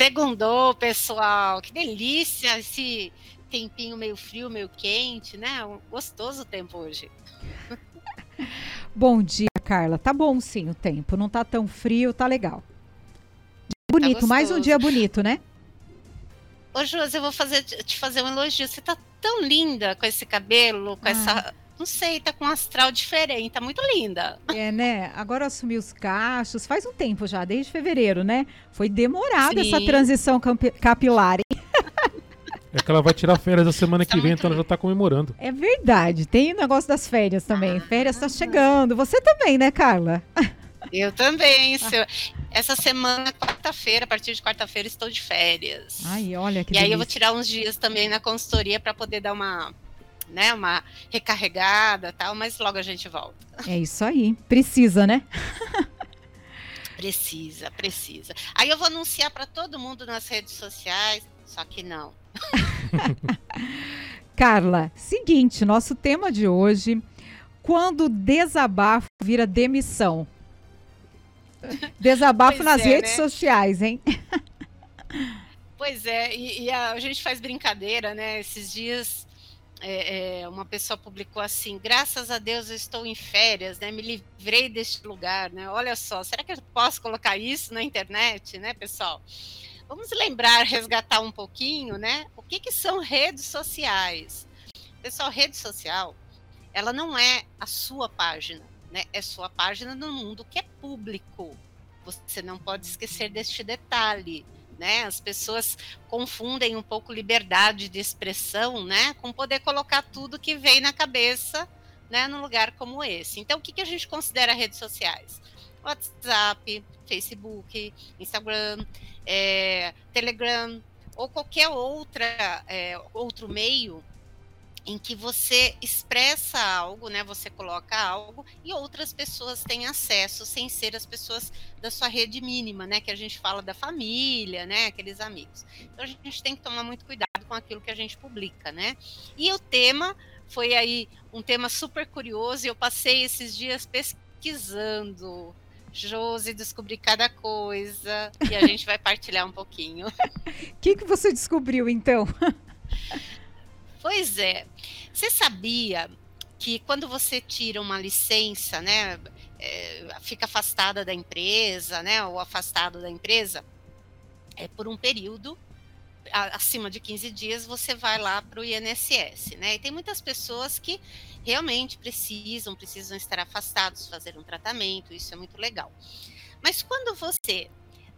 Segundou, pessoal. Que delícia esse tempinho meio frio, meio quente, né? Um gostoso tempo hoje. Bom dia, Carla. Tá bom sim o tempo. Não tá tão frio, tá legal. Bonito, tá mais um dia bonito, né? Ô, Josi, eu vou fazer, te fazer um elogio. Você tá tão linda com esse cabelo, com ah. essa não sei, tá com um astral diferente, tá muito linda. É, né? Agora assumi os cachos, faz um tempo já, desde fevereiro, né? Foi demorada essa transição capilar. Hein? É que ela vai tirar férias a semana que vem, então ela já tá comemorando. É verdade, tem o negócio das férias também. Ah, férias tá chegando. Você também, né, Carla? Eu também. Seu... Essa semana, quarta-feira, a partir de quarta-feira, estou de férias. Ai, olha que E delícia. aí eu vou tirar uns dias também na consultoria para poder dar uma né, uma recarregada tal, mas logo a gente volta. É isso aí. Precisa, né? precisa, precisa. Aí eu vou anunciar para todo mundo nas redes sociais, só que não. Carla, seguinte, nosso tema de hoje, quando desabafo vira demissão. Desabafo pois nas é, redes né? sociais, hein? Pois é, e, e a, a, gente faz brincadeira, né? Esses dias é, é, uma pessoa publicou assim: graças a Deus eu estou em férias, né? Me livrei deste lugar, né? Olha só, será que eu posso colocar isso na internet, né, pessoal? Vamos lembrar, resgatar um pouquinho, né? O que, que são redes sociais? Pessoal, rede social, ela não é a sua página, né? É sua página no mundo que é público. Você não pode esquecer deste detalhe né? As pessoas confundem um pouco liberdade de expressão, né, com poder colocar tudo que vem na cabeça, né, num lugar como esse. Então, o que, que a gente considera redes sociais? WhatsApp, Facebook, Instagram, é, Telegram ou qualquer outra é, outro meio em que você expressa algo, né? Você coloca algo e outras pessoas têm acesso sem ser as pessoas da sua rede mínima, né? Que a gente fala da família, né? Aqueles amigos. Então a gente tem que tomar muito cuidado com aquilo que a gente publica, né? E o tema foi aí um tema super curioso e eu passei esses dias pesquisando. Josi, descobri cada coisa e a gente vai partilhar um pouquinho. O que, que você descobriu então? Pois é. Você sabia que quando você tira uma licença, né, é, fica afastada da empresa, né, ou afastado da empresa, é por um período acima de 15 dias você vai lá para o INSS, né? E tem muitas pessoas que realmente precisam, precisam estar afastados, fazer um tratamento, isso é muito legal. Mas quando você,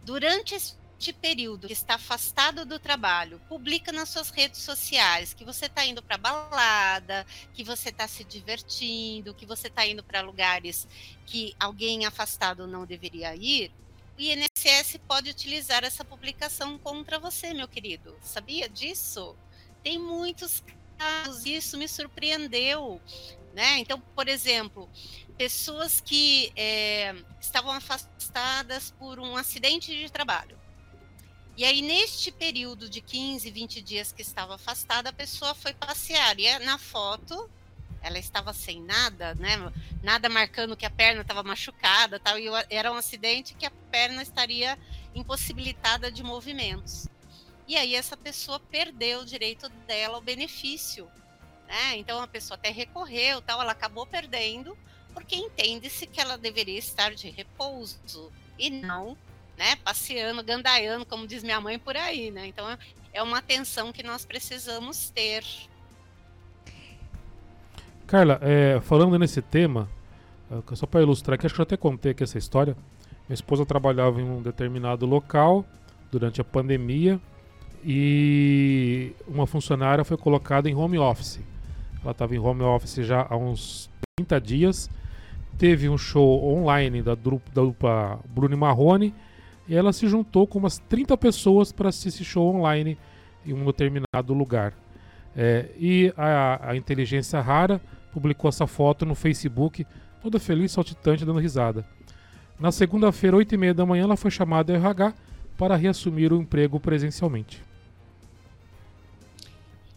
durante esse este período que está afastado do trabalho, publica nas suas redes sociais que você está indo para balada, que você está se divertindo, que você está indo para lugares que alguém afastado não deveria ir, o INSS pode utilizar essa publicação contra você, meu querido. Sabia disso? Tem muitos casos, isso me surpreendeu. Né? Então, por exemplo, pessoas que é, estavam afastadas por um acidente de trabalho. E aí, neste período de 15, 20 dias que estava afastada, a pessoa foi passear. E é, na foto, ela estava sem nada, né? Nada marcando que a perna estava machucada, tal. E era um acidente que a perna estaria impossibilitada de movimentos. E aí essa pessoa perdeu o direito dela ao benefício, né? Então a pessoa até recorreu, tal. Ela acabou perdendo porque entende-se que ela deveria estar de repouso e não né, passeando, gandaiando, como diz minha mãe por aí, né? Então é uma atenção que nós precisamos ter. Carla, é, falando nesse tema, é, só para ilustrar que acho que eu até contei aqui essa história. Minha esposa trabalhava em um determinado local durante a pandemia e uma funcionária foi colocada em home office. Ela estava em home office já há uns 30 dias. Teve um show online da dupla Bruno Marrone e ela se juntou com umas 30 pessoas para assistir esse show online em um determinado lugar. É, e a, a, inteligência rara publicou essa foto no Facebook, toda feliz, saltitante, dando risada. Na segunda-feira, 8 e meia da manhã, ela foi chamada a RH para reassumir o emprego presencialmente.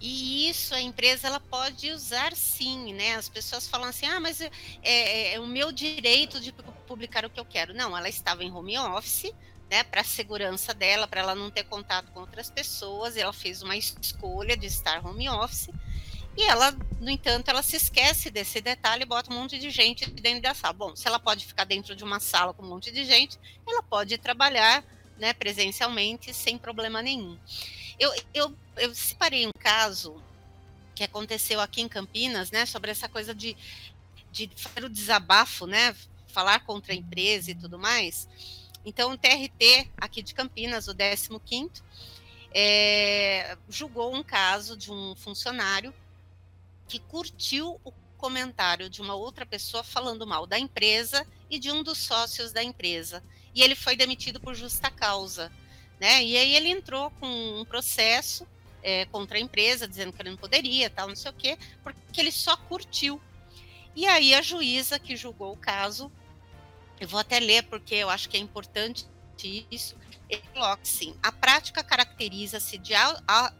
E isso a empresa ela pode usar sim, né? As pessoas falam assim, ah, mas é, é, é o meu direito de publicar o que eu quero. Não, ela estava em home office, né, para a segurança dela, para ela não ter contato com outras pessoas, ela fez uma escolha de estar home office. E ela, no entanto, ela se esquece desse detalhe e bota um monte de gente dentro da sala. Bom, se ela pode ficar dentro de uma sala com um monte de gente, ela pode trabalhar né, presencialmente sem problema nenhum. Eu, eu, eu separei um caso que aconteceu aqui em Campinas, né, sobre essa coisa de, de fazer o desabafo, né, falar contra a empresa e tudo mais. Então, o TRT aqui de Campinas, o 15º, é, julgou um caso de um funcionário que curtiu o comentário de uma outra pessoa falando mal da empresa e de um dos sócios da empresa. E ele foi demitido por justa causa. Né? E aí ele entrou com um processo é, contra a empresa, dizendo que ele não poderia, tal, não sei o quê, porque ele só curtiu. E aí a juíza que julgou o caso, eu vou até ler porque eu acho que é importante isso, ele coloca assim, a prática caracteriza-se de a, a,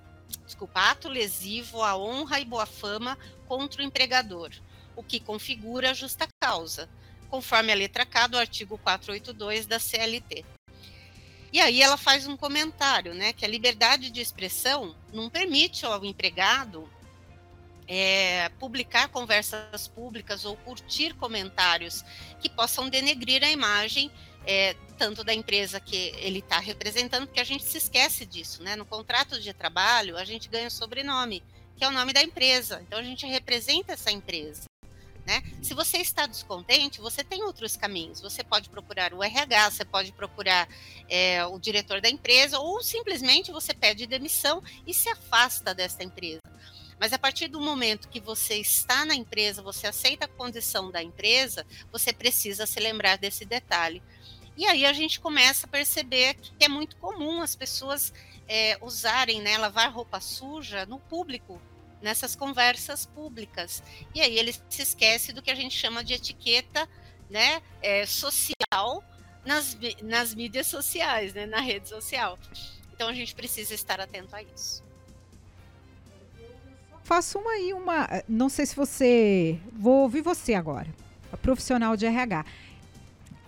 desculpa, ato lesivo à honra e boa fama contra o empregador, o que configura a justa causa, conforme a letra K do artigo 482 da CLT. E aí ela faz um comentário, né, que a liberdade de expressão não permite ao empregado é, publicar conversas públicas ou curtir comentários que possam denegrir a imagem é, tanto da empresa que ele está representando, porque a gente se esquece disso, né? No contrato de trabalho, a gente ganha o sobrenome, que é o nome da empresa. Então, a gente representa essa empresa. Né? Se você está descontente, você tem outros caminhos. Você pode procurar o RH, você pode procurar é, o diretor da empresa, ou simplesmente você pede demissão e se afasta dessa empresa. Mas a partir do momento que você está na empresa, você aceita a condição da empresa, você precisa se lembrar desse detalhe. E aí a gente começa a perceber que é muito comum as pessoas é, usarem, né, lavar roupa suja no público, nessas conversas públicas. E aí ele se esquece do que a gente chama de etiqueta né, é, social nas, nas mídias sociais, né, na rede social. Então a gente precisa estar atento a isso. Faço uma aí, uma. Não sei se você. Vou ouvir você agora, a profissional de RH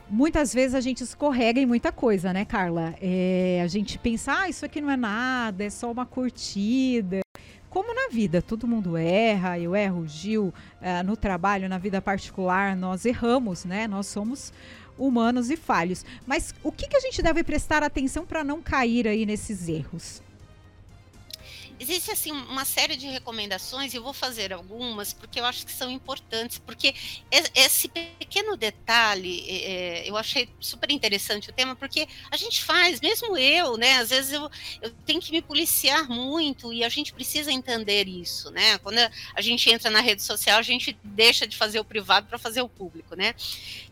muitas vezes a gente escorrega em muita coisa, né, Carla? É, a gente pensa, ah, isso aqui não é nada, é só uma curtida. Como na vida, todo mundo erra, eu erro, Gil, uh, no trabalho, na vida particular, nós erramos, né? Nós somos humanos e falhos. Mas o que, que a gente deve prestar atenção para não cair aí nesses erros? Existe assim uma série de recomendações, e eu vou fazer algumas porque eu acho que são importantes, porque esse pequeno detalhe, é, eu achei super interessante o tema, porque a gente faz, mesmo eu, né? Às vezes eu, eu tenho que me policiar muito e a gente precisa entender isso, né? Quando a gente entra na rede social, a gente deixa de fazer o privado para fazer o público, né?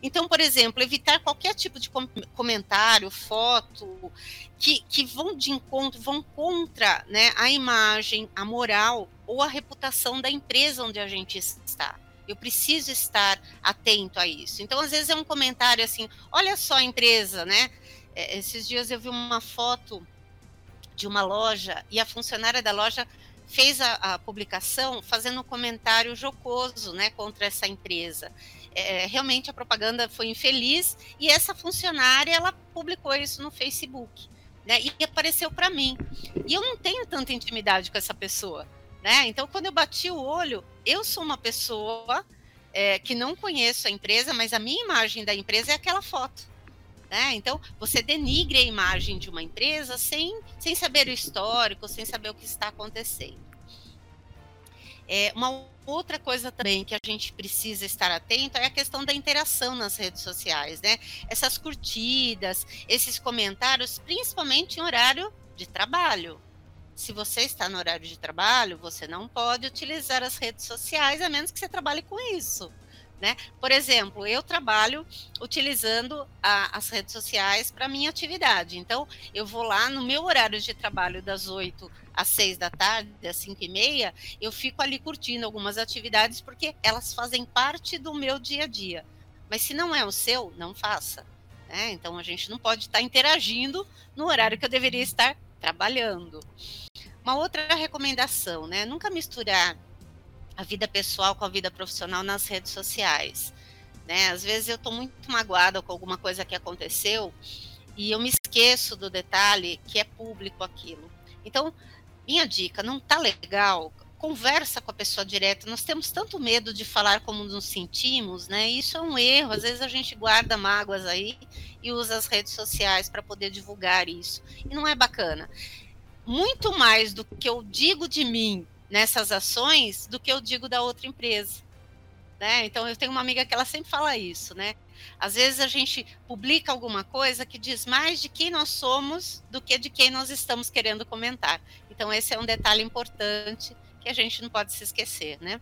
Então, por exemplo, evitar qualquer tipo de comentário, foto, que, que vão de encontro, vão contra né, a imagem, a moral ou a reputação da empresa onde a gente está. Eu preciso estar atento a isso. Então, às vezes é um comentário assim: olha só a empresa, né? É, esses dias eu vi uma foto de uma loja e a funcionária da loja fez a, a publicação fazendo um comentário jocoso, né, contra essa empresa. É, realmente a propaganda foi infeliz e essa funcionária ela publicou isso no Facebook né? E apareceu para mim. E eu não tenho tanta intimidade com essa pessoa, né? Então, quando eu bati o olho, eu sou uma pessoa é, que não conheço a empresa, mas a minha imagem da empresa é aquela foto. Né? Então, você denigre a imagem de uma empresa sem, sem saber o histórico, sem saber o que está acontecendo. É, uma outra coisa também que a gente precisa estar atento é a questão da interação nas redes sociais, né? Essas curtidas, esses comentários, principalmente em horário de trabalho. Se você está no horário de trabalho, você não pode utilizar as redes sociais, a menos que você trabalhe com isso. Né? Por exemplo, eu trabalho utilizando a, as redes sociais para minha atividade. Então, eu vou lá no meu horário de trabalho das 8 às 6 da tarde, às 5 e meia, eu fico ali curtindo algumas atividades porque elas fazem parte do meu dia a dia. Mas se não é o seu, não faça. Né? Então, a gente não pode estar interagindo no horário que eu deveria estar trabalhando. Uma outra recomendação, né? Nunca misturar a vida pessoal com a vida profissional nas redes sociais. Né? Às vezes eu estou muito magoada com alguma coisa que aconteceu e eu me esqueço do detalhe que é público aquilo. Então, minha dica, não tá legal, conversa com a pessoa direto. Nós temos tanto medo de falar como nos sentimos, né? Isso é um erro. Às vezes a gente guarda mágoas aí e usa as redes sociais para poder divulgar isso. E não é bacana. Muito mais do que eu digo de mim nessas ações do que eu digo da outra empresa. Né? Então eu tenho uma amiga que ela sempre fala isso, né? Às vezes a gente publica alguma coisa que diz mais de quem nós somos do que de quem nós estamos querendo comentar. Então esse é um detalhe importante que a gente não pode se esquecer, né?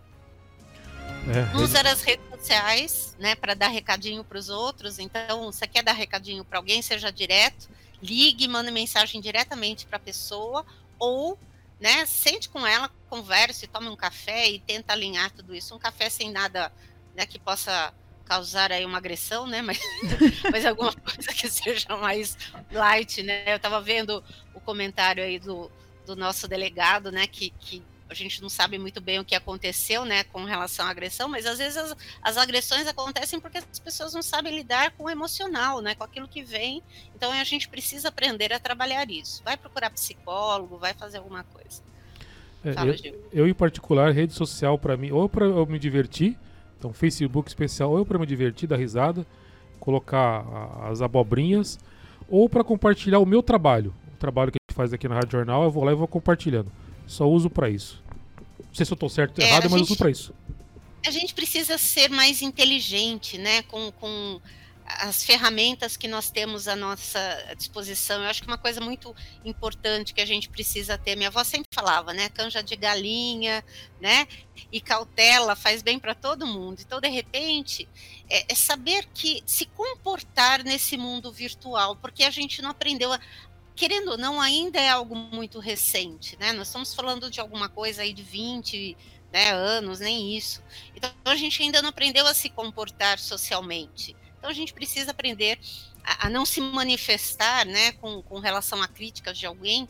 É, Usar as redes sociais, né, para dar recadinho para os outros. Então, você quer dar recadinho para alguém, seja direto, ligue, manda mensagem diretamente para a pessoa ou, né, sente com ela, converse, tome um café e tenta alinhar tudo isso. Um café sem nada, né, que possa causar aí uma agressão, né, mas, mas alguma coisa que seja mais light, né. Eu estava vendo o comentário aí do, do nosso delegado, né, que, que a gente não sabe muito bem o que aconteceu, né, com relação à agressão, mas às vezes as, as, agressões acontecem porque as pessoas não sabem lidar com o emocional, né, com aquilo que vem. Então a gente precisa aprender a trabalhar isso. Vai procurar psicólogo, vai fazer alguma coisa. É, Fala, eu, eu, em particular, rede social para mim, ou para eu me divertir, então Facebook especial, ou para me divertir, dar risada, colocar as abobrinhas, ou para compartilhar o meu trabalho, o trabalho que a gente faz aqui na Rádio Jornal, eu vou lá e vou compartilhando. Só uso para isso. Não sei se eu tô certo ou é, errado, mas gente, uso para isso. A gente precisa ser mais inteligente, né? Com, com as ferramentas que nós temos à nossa disposição. Eu acho que uma coisa muito importante que a gente precisa ter, minha avó sempre falava, né? Canja de galinha, né? E cautela faz bem para todo mundo. Então, de repente, é, é, saber que se comportar nesse mundo virtual, porque a gente não aprendeu a, querendo ou não, ainda é algo muito recente, né? Nós estamos falando de alguma coisa aí de 20 né, anos, nem isso. Então a gente ainda não aprendeu a se comportar socialmente. Então a gente precisa aprender a, a não se manifestar, né, com, com relação a críticas de alguém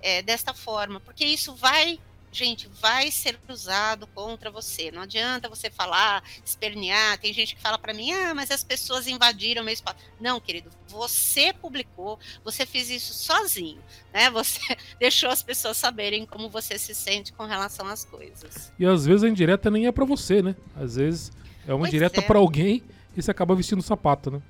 é, desta forma, porque isso vai gente, vai ser usado contra você. Não adianta você falar, espernear. Tem gente que fala para mim, ah, mas as pessoas invadiram meu espaço. Não, querido, você publicou, você fez isso sozinho, né? Você deixou as pessoas saberem como você se sente com relação às coisas. E às vezes a indireta nem é para você, né? Às vezes é uma pois indireta é. para alguém e você acaba vestindo sapato, né?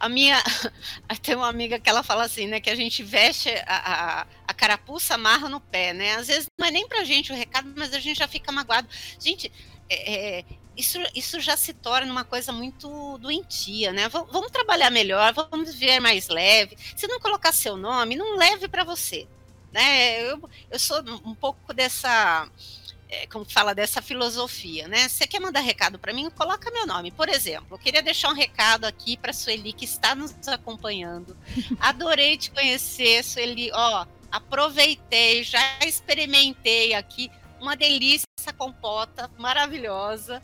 A minha. Tem uma amiga que ela fala assim, né? Que a gente veste a, a, a carapuça, amarra no pé, né? Às vezes não é nem pra gente o recado, mas a gente já fica magoado. Gente, é, é, isso, isso já se torna uma coisa muito doentia, né? V vamos trabalhar melhor, vamos viver mais leve. Se não colocar seu nome, não leve para você. Né? Eu, eu sou um pouco dessa é, como fala dessa filosofia, né? Você quer mandar recado para mim? Coloca meu nome. Por exemplo, eu queria deixar um recado aqui para Sueli que está nos acompanhando. Adorei te conhecer, Sueli. Ó, aproveitei, já experimentei aqui uma delícia essa compota maravilhosa.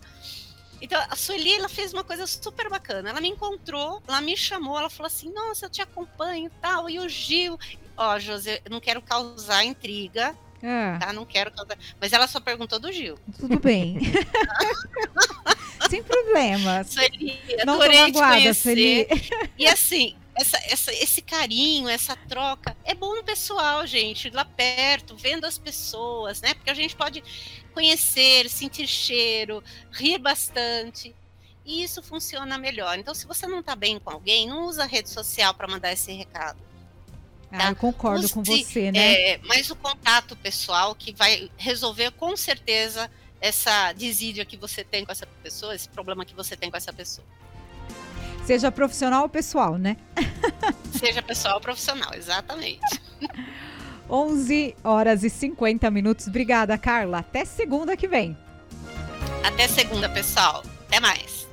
Então, a Sueli, ela fez uma coisa super bacana. Ela me encontrou, ela me chamou, ela falou assim: Nossa, eu te acompanho tal. E o Gil. Ó, José, não quero causar intriga, é. Tá? Não quero. Mas ela só perguntou do Gil. Tudo bem. Sem problemas. Sueli, Não tô magoada, Sueli. E assim, essa, essa, esse carinho, essa troca, é bom no pessoal, gente, lá perto, vendo as pessoas, né? Porque a gente pode conhecer, sentir cheiro, rir bastante. E isso funciona melhor. Então, se você não está bem com alguém, não usa a rede social para mandar esse recado. Ah, tá? eu concordo Use, com você, né? É, mas o contato pessoal que vai resolver com certeza essa desídia que você tem com essa pessoa, esse problema que você tem com essa pessoa. Seja profissional ou pessoal, né? Seja pessoal ou profissional, exatamente. 11 horas e 50 minutos. Obrigada, Carla. Até segunda que vem. Até segunda, pessoal. Até mais.